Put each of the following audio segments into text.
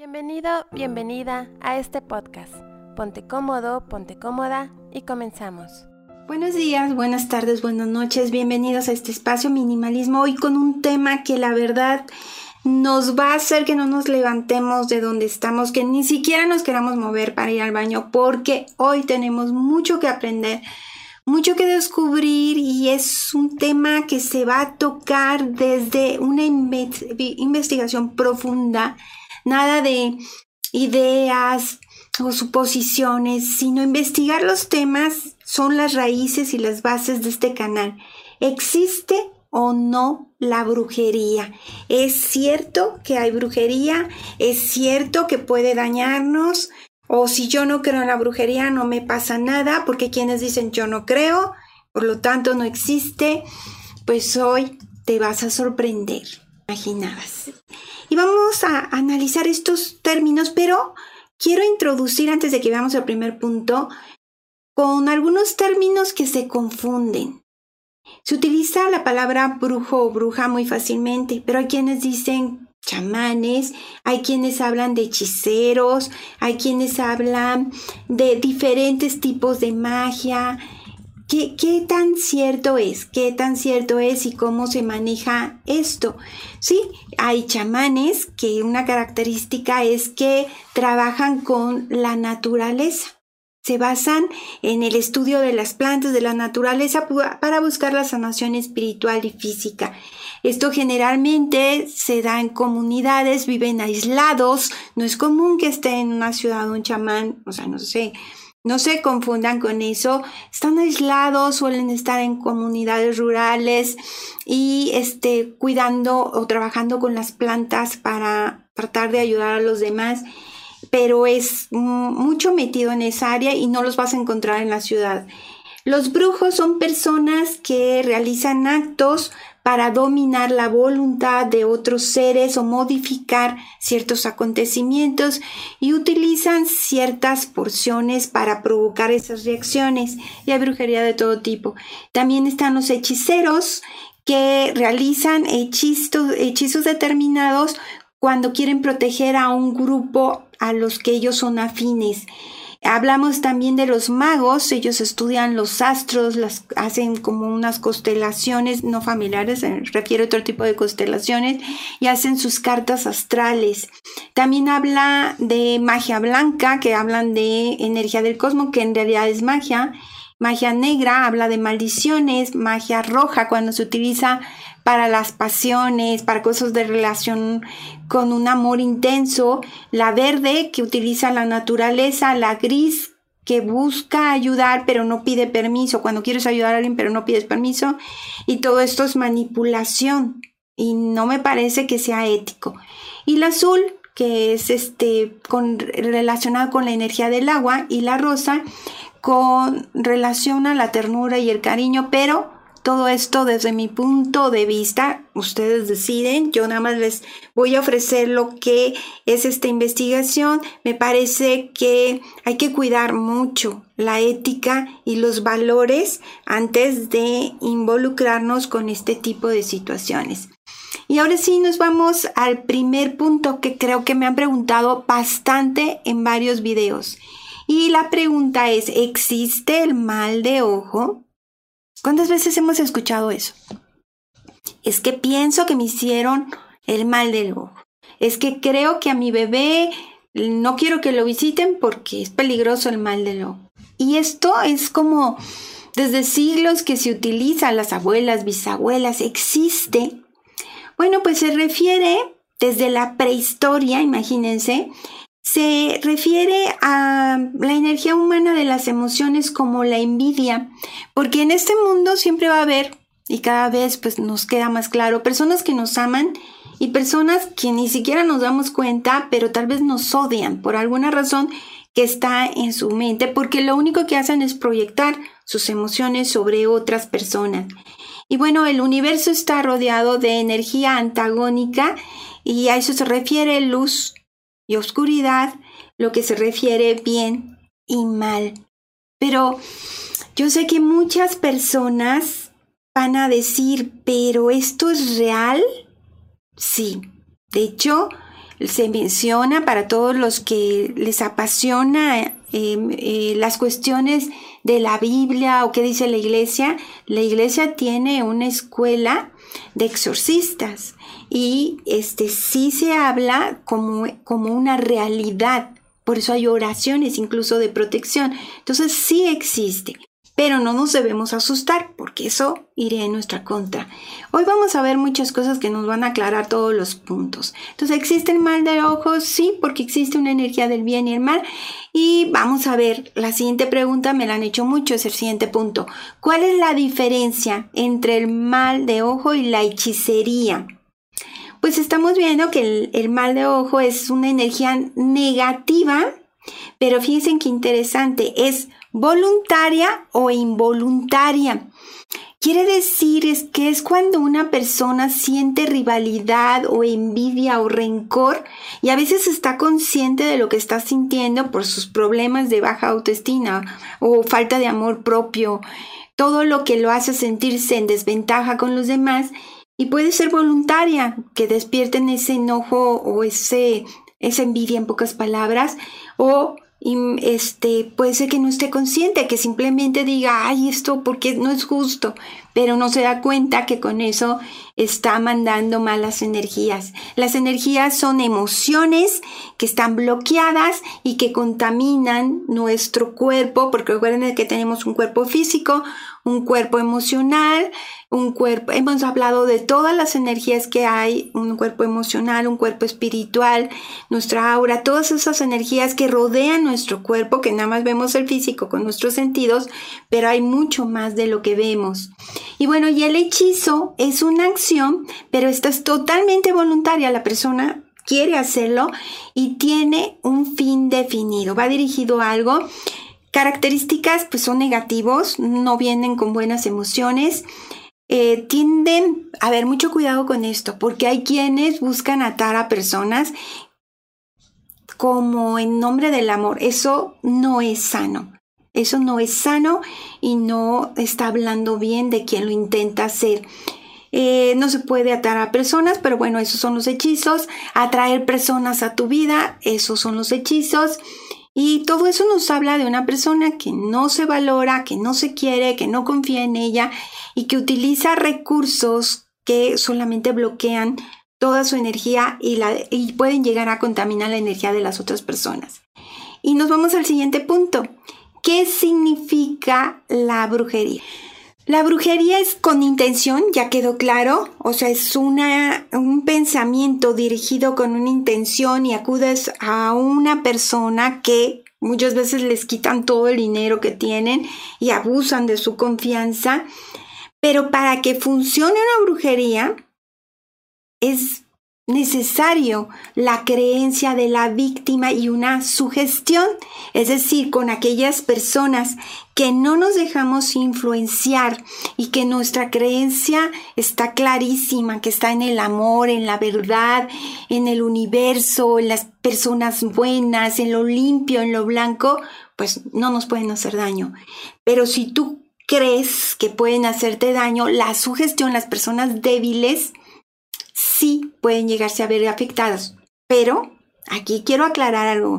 Bienvenido, bienvenida a este podcast. Ponte cómodo, ponte cómoda y comenzamos. Buenos días, buenas tardes, buenas noches, bienvenidos a este espacio minimalismo hoy con un tema que la verdad nos va a hacer que no nos levantemos de donde estamos, que ni siquiera nos queramos mover para ir al baño, porque hoy tenemos mucho que aprender, mucho que descubrir y es un tema que se va a tocar desde una investigación profunda, nada de ideas o suposiciones, sino investigar los temas son las raíces y las bases de este canal. ¿Existe o no la brujería. Es cierto que hay brujería, es cierto que puede dañarnos, o si yo no creo en la brujería no me pasa nada, porque quienes dicen yo no creo, por lo tanto no existe, pues hoy te vas a sorprender, imaginabas. Y vamos a analizar estos términos, pero quiero introducir antes de que veamos el primer punto con algunos términos que se confunden. Se utiliza la palabra brujo o bruja muy fácilmente, pero hay quienes dicen chamanes, hay quienes hablan de hechiceros, hay quienes hablan de diferentes tipos de magia. ¿Qué, ¿Qué, tan cierto es? ¿Qué tan cierto es y cómo se maneja esto? Sí, hay chamanes que una característica es que trabajan con la naturaleza se basan en el estudio de las plantas, de la naturaleza, para buscar la sanación espiritual y física. Esto generalmente se da en comunidades, viven aislados, no es común que esté en una ciudad un chamán, o sea, no sé, no se confundan con eso, están aislados, suelen estar en comunidades rurales y este, cuidando o trabajando con las plantas para tratar de ayudar a los demás pero es mucho metido en esa área y no los vas a encontrar en la ciudad. Los brujos son personas que realizan actos para dominar la voluntad de otros seres o modificar ciertos acontecimientos y utilizan ciertas porciones para provocar esas reacciones. Y hay brujería de todo tipo. También están los hechiceros que realizan hechizos, hechizos determinados cuando quieren proteger a un grupo a los que ellos son afines. Hablamos también de los magos, ellos estudian los astros, las hacen como unas constelaciones no familiares, refiere a otro tipo de constelaciones y hacen sus cartas astrales. También habla de magia blanca, que hablan de energía del cosmos, que en realidad es magia. Magia negra habla de maldiciones, magia roja cuando se utiliza para las pasiones, para cosas de relación con un amor intenso, la verde que utiliza la naturaleza, la gris que busca ayudar pero no pide permiso, cuando quieres ayudar a alguien pero no pides permiso, y todo esto es manipulación y no me parece que sea ético. Y la azul que es este con relacionada con la energía del agua y la rosa con relación a la ternura y el cariño, pero todo esto desde mi punto de vista, ustedes deciden, yo nada más les voy a ofrecer lo que es esta investigación. Me parece que hay que cuidar mucho la ética y los valores antes de involucrarnos con este tipo de situaciones. Y ahora sí nos vamos al primer punto que creo que me han preguntado bastante en varios videos. Y la pregunta es, ¿existe el mal de ojo? ¿Cuántas veces hemos escuchado eso? Es que pienso que me hicieron el mal del ojo. Es que creo que a mi bebé no quiero que lo visiten porque es peligroso el mal del ojo. Y esto es como desde siglos que se utiliza, las abuelas, bisabuelas, existe. Bueno, pues se refiere desde la prehistoria, imagínense, se refiere a la energía humana de las emociones como la envidia, porque en este mundo siempre va a haber, y cada vez pues nos queda más claro, personas que nos aman y personas que ni siquiera nos damos cuenta, pero tal vez nos odian por alguna razón que está en su mente, porque lo único que hacen es proyectar sus emociones sobre otras personas. Y bueno, el universo está rodeado de energía antagónica y a eso se refiere luz y oscuridad, lo que se refiere bien y mal. Pero yo sé que muchas personas van a decir, pero ¿esto es real? Sí. De hecho, se menciona para todos los que les apasiona em, eh, las cuestiones de la Biblia o qué dice la iglesia. La iglesia tiene una escuela de exorcistas y este sí se habla como, como una realidad. Por eso hay oraciones incluso de protección. Entonces sí existe pero no nos debemos asustar porque eso iría en nuestra contra. Hoy vamos a ver muchas cosas que nos van a aclarar todos los puntos. Entonces, ¿existe el mal del ojo? Sí, porque existe una energía del bien y el mal. Y vamos a ver, la siguiente pregunta me la han hecho mucho, es el siguiente punto. ¿Cuál es la diferencia entre el mal de ojo y la hechicería? Pues estamos viendo que el, mal de ojo es una energía negativa, pero fíjense qué interesante, es voluntaria o involuntaria. Quiere decir es que es cuando una persona siente rivalidad o envidia o rencor y a veces está consciente de lo que está sintiendo por sus problemas de baja autoestima o falta de amor propio, todo lo que lo hace sentirse en desventaja con los demás y puede ser voluntaria, que despierten ese enojo o ese, esa envidia en pocas palabras o este puede ser que no esté consciente, que simplemente diga, ay, esto porque no es justo, pero no se da cuenta que con eso está mandando malas energías. Las energías son emociones que están bloqueadas y que contaminan nuestro cuerpo, porque recuerden que tenemos un cuerpo físico, un cuerpo emocional, un cuerpo, hemos hablado de todas las energías que hay, un cuerpo emocional, un cuerpo espiritual, nuestra aura, todas esas energías que rodean nuestro cuerpo, que nada más vemos el físico con nuestros sentidos, pero hay mucho más de lo que vemos. Y bueno, y el hechizo es una acción, pero esta es totalmente voluntaria, la persona quiere hacerlo y tiene un fin definido, va dirigido a algo Características pues son negativos, no vienen con buenas emociones. Eh, tienden a haber mucho cuidado con esto, porque hay quienes buscan atar a personas como en nombre del amor. Eso no es sano. Eso no es sano y no está hablando bien de quien lo intenta hacer. Eh, no se puede atar a personas, pero bueno, esos son los hechizos. Atraer personas a tu vida, esos son los hechizos. Y todo eso nos habla de una persona que no se valora, que no se quiere, que no confía en ella y que utiliza recursos que solamente bloquean toda su energía y, y pueden llegar a contaminar la energía de las otras personas. Y nos vamos al siguiente punto. ¿Qué significa la brujería? La brujería es con intención, ya quedó claro, o sea, es una, un pensamiento dirigido con una intención y acudes a una persona que muchas veces les quitan todo el dinero que tienen y abusan de su confianza, pero para que funcione una brujería es necesario la creencia de la víctima y una sugestión, es decir, con aquellas personas que no nos dejamos influenciar y que nuestra creencia está clarísima, que está en el amor, en la verdad, en el universo, en las personas buenas, en lo limpio, en lo blanco, pues no nos pueden hacer daño. Pero si tú crees que pueden hacerte daño, la sugestión, las personas débiles, sí pueden llegarse a ver afectadas. Pero aquí quiero aclarar algo.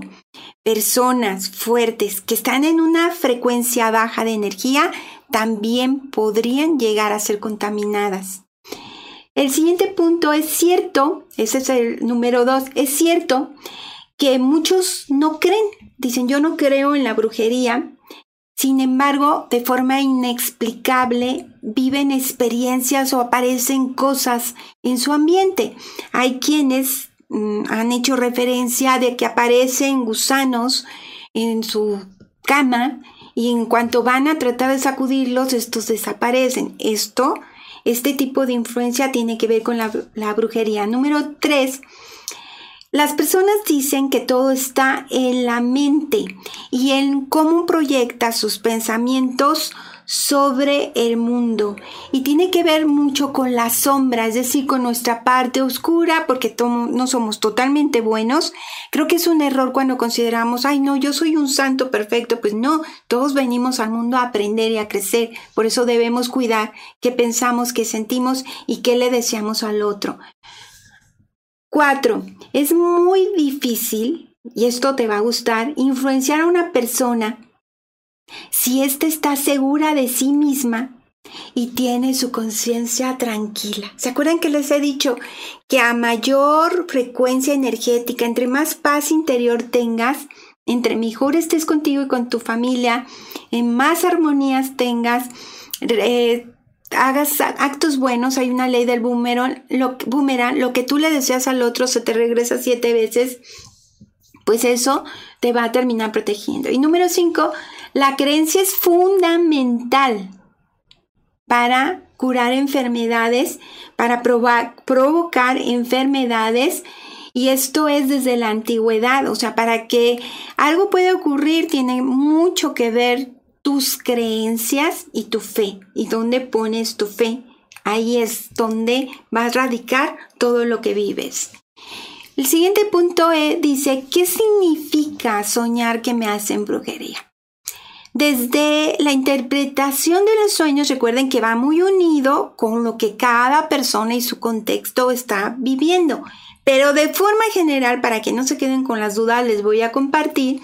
Personas fuertes que están en una frecuencia baja de energía también podrían llegar a ser contaminadas. El siguiente punto es cierto, ese es el número dos, es cierto que muchos no creen, dicen yo no creo en la brujería, sin embargo, de forma inexplicable, viven experiencias o aparecen cosas en su ambiente. Hay quienes mm, han hecho referencia de que aparecen gusanos en su cama y en cuanto van a tratar de sacudirlos, estos desaparecen. Esto, este tipo de influencia tiene que ver con la, la brujería. Número tres, las personas dicen que todo está en la mente y en cómo proyecta sus pensamientos sobre el mundo y tiene que ver mucho con la sombra, es decir, con nuestra parte oscura, porque no somos totalmente buenos. Creo que es un error cuando consideramos, ay no, yo soy un santo perfecto, pues no, todos venimos al mundo a aprender y a crecer, por eso debemos cuidar qué pensamos, qué sentimos y qué le deseamos al otro. Cuatro, es muy difícil, y esto te va a gustar, influenciar a una persona si ésta está segura de sí misma y tiene su conciencia tranquila. ¿Se acuerdan que les he dicho que a mayor frecuencia energética, entre más paz interior tengas, entre mejor estés contigo y con tu familia, en más armonías tengas, eh, hagas actos buenos, hay una ley del boomerang lo, boomerang, lo que tú le deseas al otro se te regresa siete veces, pues eso te va a terminar protegiendo. Y número cinco, la creencia es fundamental para curar enfermedades, para provocar enfermedades. Y esto es desde la antigüedad, o sea, para que algo pueda ocurrir tiene mucho que ver tus creencias y tu fe. ¿Y dónde pones tu fe? Ahí es donde va a radicar todo lo que vives. El siguiente punto es, dice, ¿qué significa soñar que me hacen brujería? Desde la interpretación de los sueños, recuerden que va muy unido con lo que cada persona y su contexto está viviendo. Pero de forma general, para que no se queden con las dudas, les voy a compartir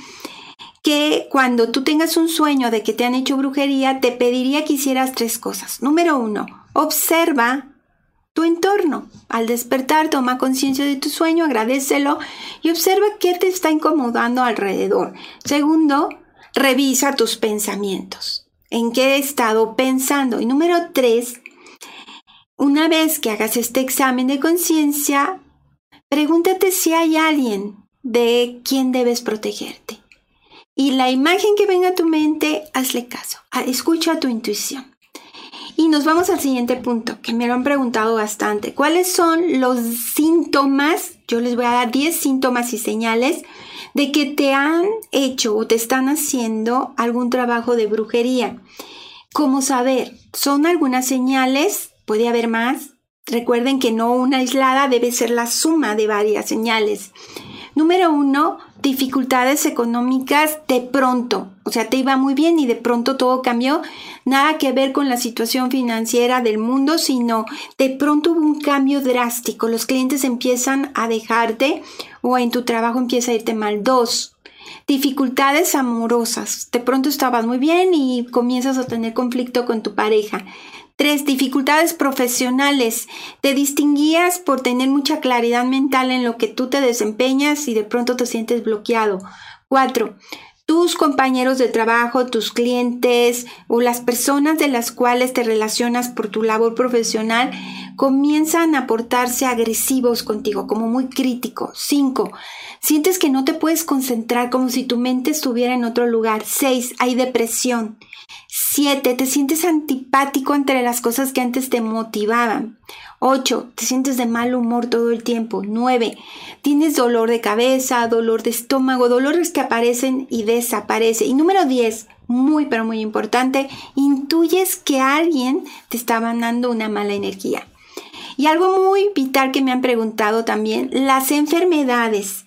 que cuando tú tengas un sueño de que te han hecho brujería, te pediría que hicieras tres cosas. Número uno, observa tu entorno. Al despertar, toma conciencia de tu sueño, agradecelo y observa qué te está incomodando alrededor. Segundo, Revisa tus pensamientos. ¿En qué he estado pensando? Y número tres, una vez que hagas este examen de conciencia, pregúntate si hay alguien de quien debes protegerte. Y la imagen que venga a tu mente, hazle caso. Ah, escucha tu intuición. Y nos vamos al siguiente punto, que me lo han preguntado bastante. ¿Cuáles son los síntomas? Yo les voy a dar 10 síntomas y señales de que te han hecho o te están haciendo algún trabajo de brujería. ¿Cómo saber? Son algunas señales, puede haber más. Recuerden que no una aislada debe ser la suma de varias señales. Número uno, dificultades económicas de pronto. O sea, te iba muy bien y de pronto todo cambió. Nada que ver con la situación financiera del mundo, sino de pronto hubo un cambio drástico. Los clientes empiezan a dejarte o en tu trabajo empieza a irte mal. Dos, dificultades amorosas. De pronto estabas muy bien y comienzas a tener conflicto con tu pareja. Tres, dificultades profesionales. Te distinguías por tener mucha claridad mental en lo que tú te desempeñas y de pronto te sientes bloqueado. Cuatro, tus compañeros de trabajo, tus clientes o las personas de las cuales te relacionas por tu labor profesional comienzan a portarse agresivos contigo, como muy críticos. 5. Sientes que no te puedes concentrar como si tu mente estuviera en otro lugar. 6. Hay depresión. 7. Te sientes antipático entre las cosas que antes te motivaban. 8. Te sientes de mal humor todo el tiempo. 9. Tienes dolor de cabeza, dolor de estómago, dolores que aparecen y desaparecen. Y número 10. Muy, pero muy importante, intuyes que alguien te está mandando una mala energía. Y algo muy vital que me han preguntado también, las enfermedades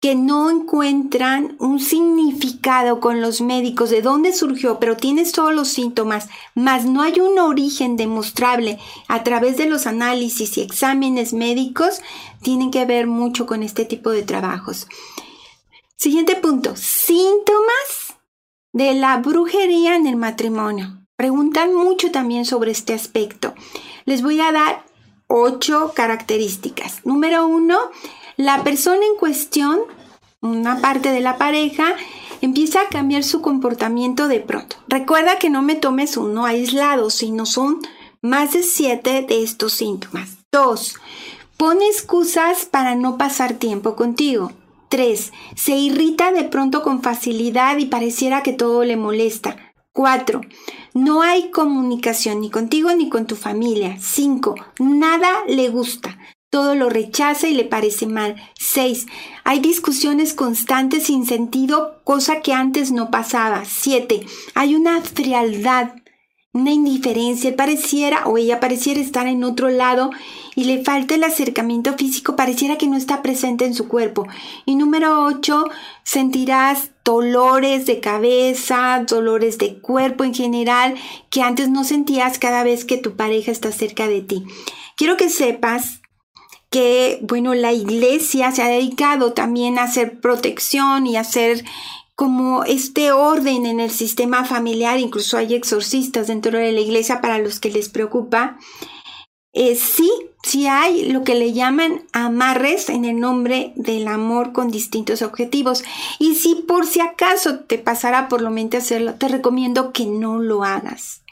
que no encuentran un significado con los médicos de dónde surgió, pero tienes todos los síntomas, mas no hay un origen demostrable a través de los análisis y exámenes médicos, tienen que ver mucho con este tipo de trabajos. Siguiente punto, síntomas de la brujería en el matrimonio. Preguntan mucho también sobre este aspecto. Les voy a dar ocho características. Número uno, la persona en cuestión, una parte de la pareja, empieza a cambiar su comportamiento de pronto. Recuerda que no me tomes uno aislado, sino son más de siete de estos síntomas. Dos, pone excusas para no pasar tiempo contigo. Tres, se irrita de pronto con facilidad y pareciera que todo le molesta. 4. No hay comunicación ni contigo ni con tu familia. 5. Nada le gusta. Todo lo rechaza y le parece mal. 6. Hay discusiones constantes sin sentido, cosa que antes no pasaba. 7. Hay una frialdad una indiferencia, él pareciera o ella pareciera estar en otro lado y le falta el acercamiento físico, pareciera que no está presente en su cuerpo. Y número 8, sentirás dolores de cabeza, dolores de cuerpo en general que antes no sentías cada vez que tu pareja está cerca de ti. Quiero que sepas que, bueno, la iglesia se ha dedicado también a hacer protección y hacer como este orden en el sistema familiar, incluso hay exorcistas dentro de la iglesia para los que les preocupa. Eh, sí, sí hay lo que le llaman amarres en el nombre del amor con distintos objetivos. Y si por si acaso te pasara por lo mente hacerlo, te recomiendo que no lo hagas.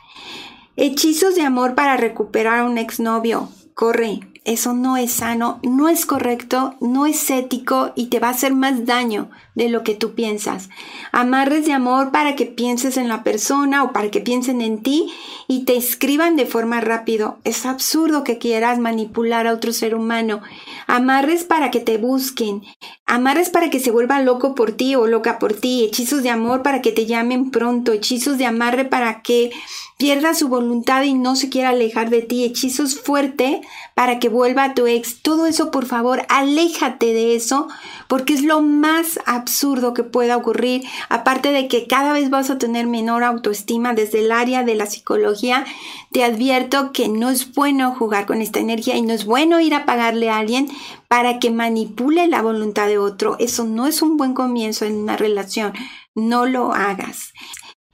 Hechizos de amor para recuperar a un exnovio. Corre, eso no es sano, no es correcto, no es ético y te va a hacer más daño de lo que tú piensas. Amarres de amor para que pienses en la persona o para que piensen en ti y te escriban de forma rápido. Es absurdo que quieras manipular a otro ser humano. Amarres para que te busquen. Amarres para que se vuelva loco por ti o loca por ti. Hechizos de amor para que te llamen pronto. Hechizos de amarre para que pierda su voluntad y no se quiera alejar de ti. Hechizos fuerte para que vuelva a tu ex. Todo eso, por favor, aléjate de eso porque es lo más absurdo que pueda ocurrir. Aparte de que cada vez vas a tener menor autoestima desde el área de la psicología, te advierto que no es bueno jugar con esta energía y no es bueno ir a pagarle a alguien para que manipule la voluntad de otro. Eso no es un buen comienzo en una relación. No lo hagas.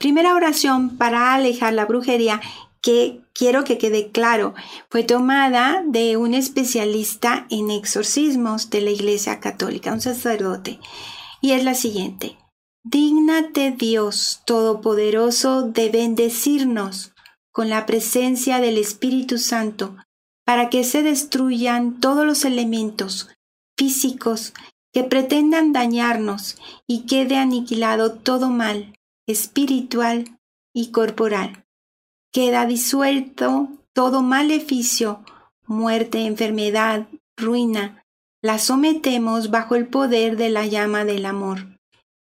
Primera oración para alejar la brujería que quiero que quede claro, fue tomada de un especialista en exorcismos de la Iglesia Católica, un sacerdote, y es la siguiente. Dígnate Dios Todopoderoso de bendecirnos con la presencia del Espíritu Santo para que se destruyan todos los elementos físicos que pretendan dañarnos y quede aniquilado todo mal espiritual y corporal. Queda disuelto todo maleficio, muerte, enfermedad, ruina. La sometemos bajo el poder de la llama del amor.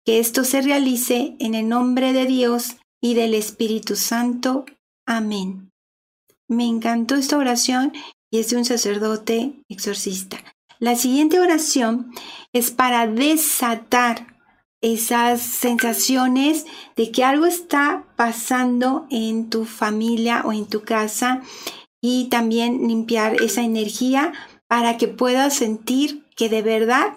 Que esto se realice en el nombre de Dios y del Espíritu Santo. Amén. Me encantó esta oración y es de un sacerdote exorcista. La siguiente oración es para desatar esas sensaciones de que algo está pasando en tu familia o en tu casa y también limpiar esa energía para que puedas sentir que de verdad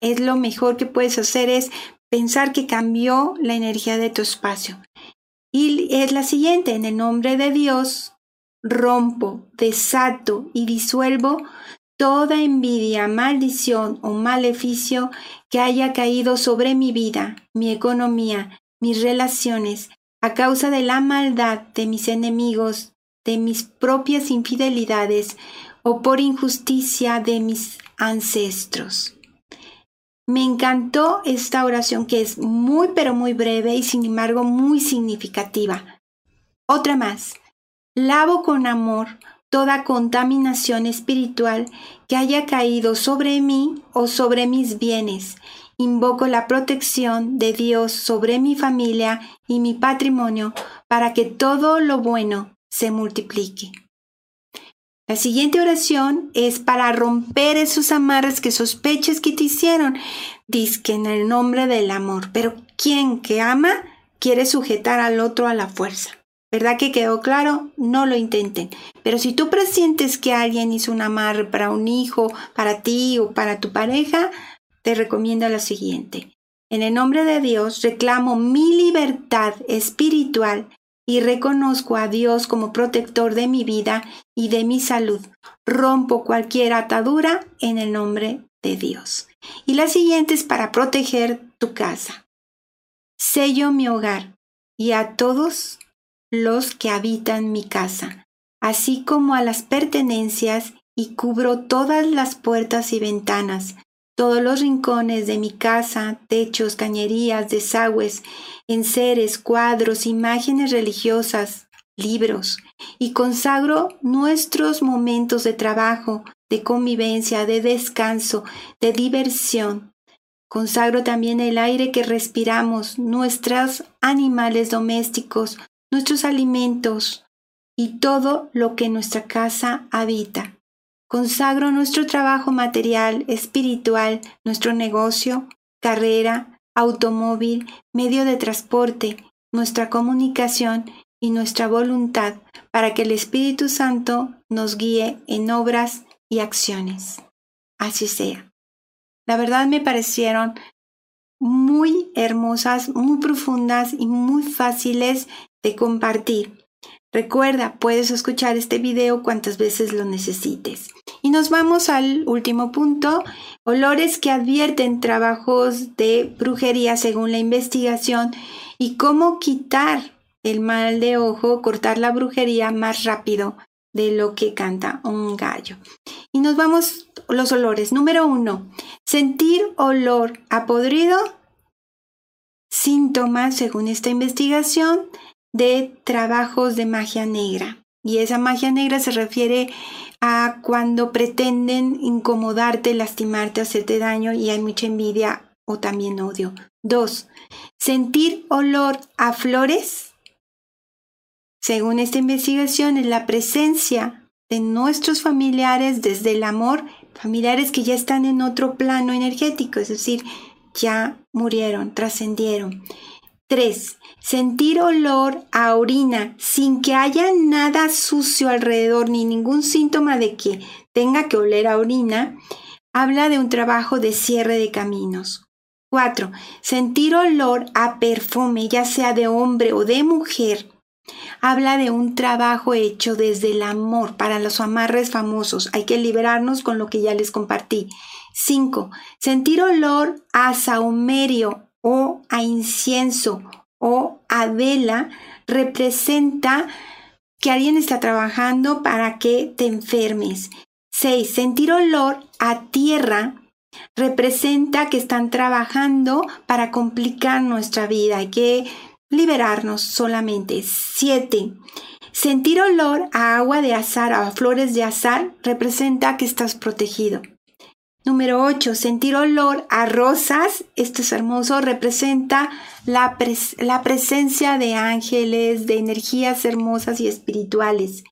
es lo mejor que puedes hacer es pensar que cambió la energía de tu espacio. Y es la siguiente, en el nombre de Dios, rompo, desato y disuelvo toda envidia, maldición o maleficio que haya caído sobre mi vida, mi economía, mis relaciones, a causa de la maldad de mis enemigos, de mis propias infidelidades o por injusticia de mis ancestros. Me encantó esta oración que es muy pero muy breve y sin embargo muy significativa. Otra más. Lavo con amor toda contaminación espiritual que haya caído sobre mí o sobre mis bienes. Invoco la protección de Dios sobre mi familia y mi patrimonio para que todo lo bueno se multiplique. La siguiente oración es para romper esos amarres que sospeches que te hicieron. Dice que en el nombre del amor. Pero quien que ama quiere sujetar al otro a la fuerza. ¿Verdad que quedó claro? No lo intenten. Pero si tú presientes que alguien hizo un amarre para un hijo, para ti o para tu pareja, te recomiendo lo siguiente. En el nombre de Dios reclamo mi libertad espiritual y reconozco a Dios como protector de mi vida y de mi salud. Rompo cualquier atadura en el nombre de Dios. Y la siguiente es para proteger tu casa. Sello mi hogar y a todos los que habitan mi casa, así como a las pertenencias y cubro todas las puertas y ventanas, todos los rincones de mi casa, techos, cañerías, desagües, enseres, cuadros, imágenes religiosas, libros, y consagro nuestros momentos de trabajo, de convivencia, de descanso, de diversión. Consagro también el aire que respiramos, nuestros animales domésticos, nuestros alimentos y todo lo que nuestra casa habita. Consagro nuestro trabajo material, espiritual, nuestro negocio, carrera, automóvil, medio de transporte, nuestra comunicación y nuestra voluntad para que el Espíritu Santo nos guíe en obras y acciones. Así sea. La verdad me parecieron muy hermosas, muy profundas y muy fáciles compartir. Recuerda, puedes escuchar este video cuantas veces lo necesites. Y nos vamos al último punto, olores que advierten trabajos de brujería según la investigación y cómo quitar el mal de ojo, cortar la brujería más rápido de lo que canta un gallo. Y nos vamos los olores. Número uno, sentir olor a podrido. Síntomas, según esta investigación, de trabajos de magia negra. Y esa magia negra se refiere a cuando pretenden incomodarte, lastimarte, hacerte daño y hay mucha envidia o también odio. Dos, sentir olor a flores. Según esta investigación, es la presencia de nuestros familiares desde el amor, familiares que ya están en otro plano energético, es decir, ya murieron, trascendieron. 3. Sentir olor a orina sin que haya nada sucio alrededor ni ningún síntoma de que tenga que oler a orina, habla de un trabajo de cierre de caminos. 4. Sentir olor a perfume, ya sea de hombre o de mujer, habla de un trabajo hecho desde el amor para los amarres famosos. Hay que liberarnos con lo que ya les compartí. 5. Sentir olor a saumerio o a incienso o a vela representa que alguien está trabajando para que te enfermes. 6. Sentir olor a tierra representa que están trabajando para complicar nuestra vida. Hay que liberarnos solamente. 7. Sentir olor a agua de azar, a flores de azar, representa que estás protegido. Número 8. Sentir olor a rosas. Esto es hermoso. Representa la, presencia de ángeles, de energías hermosas y espirituales.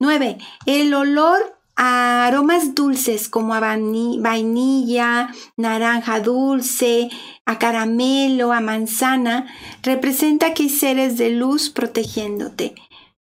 9. El olor a aromas dulces como a vainilla, naranja dulce, a caramelo, a manzana, representa que hay seres de luz protegiéndote.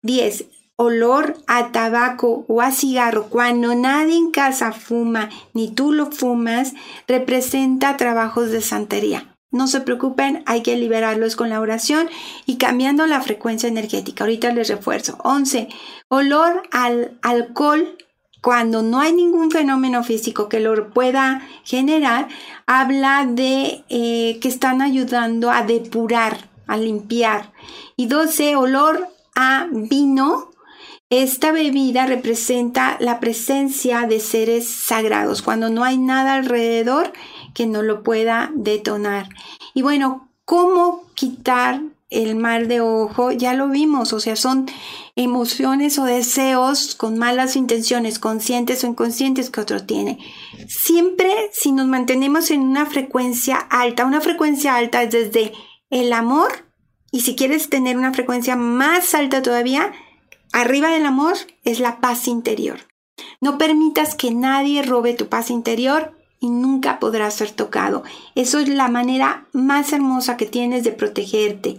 10 olor a tabaco o a cigarro cuando nadie en casa fuma ni tú lo fumas representa trabajos de santería. No se preocupen, hay que liberarlos con la oración y cambiando la frecuencia energética. Ahorita les refuerzo. 11. Olor al alcohol cuando no hay ningún fenómeno físico que lo pueda generar, habla de eh, que están ayudando a depurar, a limpiar. Y 12. Olor a vino esta bebida representa la presencia de seres sagrados, cuando no hay nada alrededor que no lo pueda detonar. Y bueno, ¿cómo quitar el mal de ojo? Ya lo vimos, o sea, son emociones o deseos con malas intenciones, conscientes o inconscientes que otro tiene. Siempre si nos mantenemos en una frecuencia alta, una frecuencia alta es desde el amor y si quieres tener una frecuencia más alta todavía, Arriba del amor es la paz interior. No permitas que nadie robe tu paz interior y nunca podrás ser tocado. Eso es la manera más hermosa que tienes de protegerte.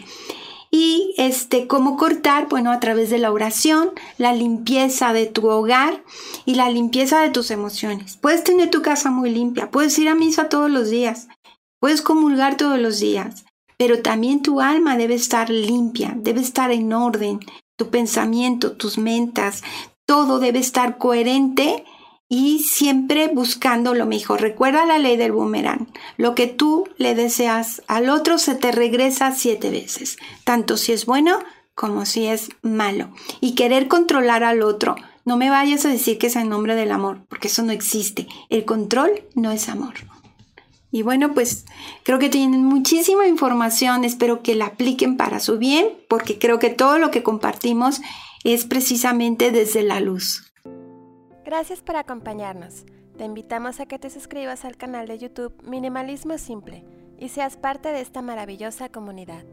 Y este, cómo cortar, bueno, a través de la oración, la limpieza de tu hogar y la limpieza de tus emociones. Puedes tener tu casa muy limpia, puedes ir a misa todos los días, puedes comulgar todos los días, pero también tu alma debe estar limpia, debe estar en orden, tu pensamiento, tus mentas, todo debe estar coherente y siempre buscando lo mejor. Recuerda la ley del boomerang. Lo que tú le deseas al otro se te regresa siete veces, tanto si es bueno como si es malo. Y querer controlar al otro. No me vayas a decir que es en nombre del amor, porque eso no existe. El control no es amor. Y bueno, pues creo que tienen muchísima información, espero que la apliquen para su bien, porque creo que todo lo que compartimos es precisamente desde la luz. Gracias por acompañarnos. Te invitamos a que te suscribas al canal de YouTube Minimalismo Simple y seas parte de esta maravillosa comunidad.